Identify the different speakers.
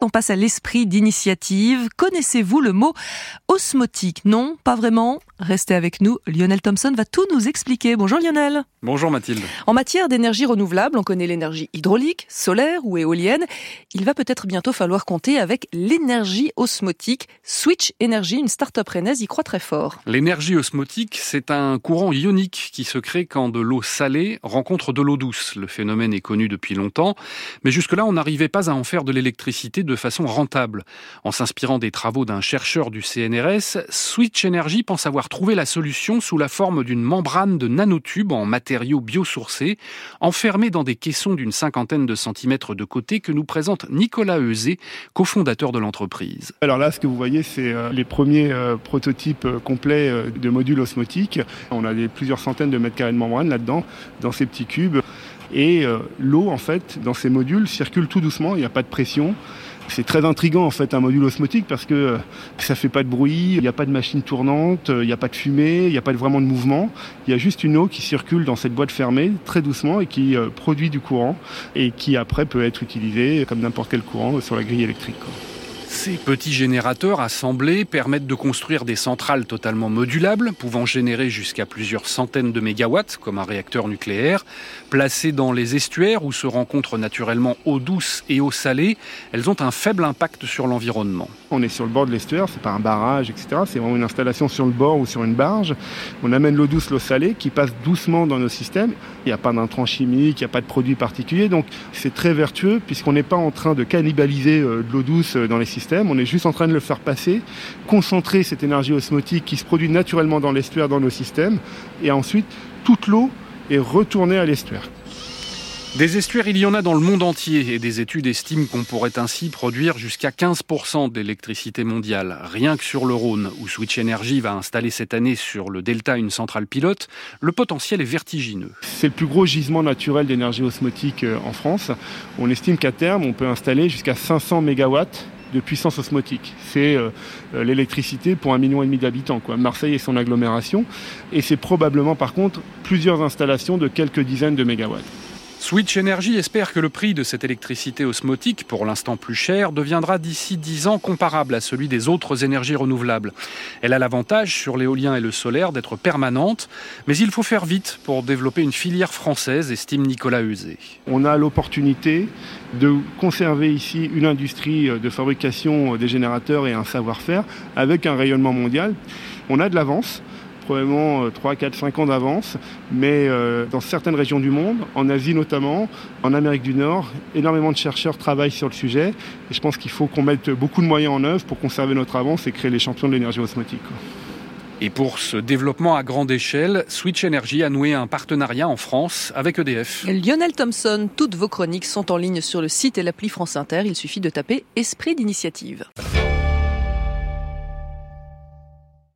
Speaker 1: On passe à l'esprit d'initiative. Connaissez-vous le mot osmotique? Non, pas vraiment. Restez avec nous. Lionel Thompson va tout nous expliquer. Bonjour Lionel.
Speaker 2: Bonjour Mathilde.
Speaker 1: En matière d'énergie renouvelable, on connaît l'énergie hydraulique, solaire ou éolienne. Il va peut-être bientôt falloir compter avec l'énergie osmotique. Switch Energy, une start-up rennaise, y croit très fort.
Speaker 2: L'énergie osmotique, c'est un courant ionique qui se crée quand de l'eau salée rencontre de l'eau douce. Le phénomène est connu depuis longtemps, mais jusque-là, on n'arrivait pas à en faire de l'électricité de façon rentable. En s'inspirant des travaux d'un chercheur du CNRS, Switch Energy pense avoir trouvé la solution sous la forme d'une membrane de nanotubes en matériaux biosourcés, enfermés dans des caissons d'une cinquantaine de centimètres de côté que nous présente Nicolas Euzé, cofondateur de l'entreprise.
Speaker 3: Alors là, ce que vous voyez, c'est euh, les premiers euh, prototypes euh, complets de modules osmotiques. On a plusieurs centaines de mètres carrés de membrane là-dedans, dans ces petits cubes. Et l'eau, en fait, dans ces modules, circule tout doucement, il n'y a pas de pression. C'est très intriguant en fait un module osmotique parce que euh, ça fait pas de bruit, il n'y a pas de machine tournante, euh, il n'y a pas de fumée, il n'y a pas vraiment de mouvement. Il y a juste une eau qui circule dans cette boîte fermée très doucement et qui euh, produit du courant et qui après peut être utilisé comme n'importe quel courant sur la grille électrique.
Speaker 2: Ces petits générateurs assemblés permettent de construire des centrales totalement modulables, pouvant générer jusqu'à plusieurs centaines de mégawatts, comme un réacteur nucléaire. Placées dans les estuaires où se rencontrent naturellement eau douce et eau salée, elles ont un faible impact sur l'environnement.
Speaker 3: On est sur le bord de l'estuaire, c'est pas un barrage, etc. C'est vraiment une installation sur le bord ou sur une barge. On amène l'eau douce, l'eau salée, qui passe doucement dans nos systèmes. Il n'y a pas d'intrants chimiques, il n'y a pas de produits particuliers, donc c'est très vertueux puisqu'on n'est pas en train de cannibaliser euh, de l'eau douce euh, dans les systèmes on est juste en train de le faire passer, concentrer cette énergie osmotique qui se produit naturellement dans l'estuaire dans nos systèmes, et ensuite toute l'eau est retournée à l'estuaire.
Speaker 2: Des estuaires, il y en a dans le monde entier et des études estiment qu'on pourrait ainsi produire jusqu'à 15% d'électricité mondiale. Rien que sur le Rhône, où Switch Energy va installer cette année sur le Delta une centrale pilote, le potentiel est vertigineux.
Speaker 3: C'est le plus gros gisement naturel d'énergie osmotique euh, en France. On estime qu'à terme, on peut installer jusqu'à 500 mégawatts puissance osmotique. C'est euh, euh, l'électricité pour un million et demi d'habitants, quoi. Marseille et son agglomération. Et c'est probablement par contre plusieurs installations de quelques dizaines de mégawatts.
Speaker 2: Switch Energy espère que le prix de cette électricité osmotique, pour l'instant plus cher, deviendra d'ici 10 ans comparable à celui des autres énergies renouvelables. Elle a l'avantage sur l'éolien et le solaire d'être permanente, mais il faut faire vite pour développer une filière française, estime Nicolas Eusé.
Speaker 3: On a l'opportunité de conserver ici une industrie de fabrication des générateurs et un savoir-faire avec un rayonnement mondial. On a de l'avance probablement 3, 4, 5 ans d'avance, mais euh, dans certaines régions du monde, en Asie notamment, en Amérique du Nord, énormément de chercheurs travaillent sur le sujet. Et je pense qu'il faut qu'on mette beaucoup de moyens en œuvre pour conserver notre avance et créer les champions de l'énergie osmotique.
Speaker 2: Et pour ce développement à grande échelle, Switch Energy a noué un partenariat en France avec EDF.
Speaker 1: Lionel Thompson, toutes vos chroniques sont en ligne sur le site et l'appli France Inter. Il suffit de taper Esprit d'initiative.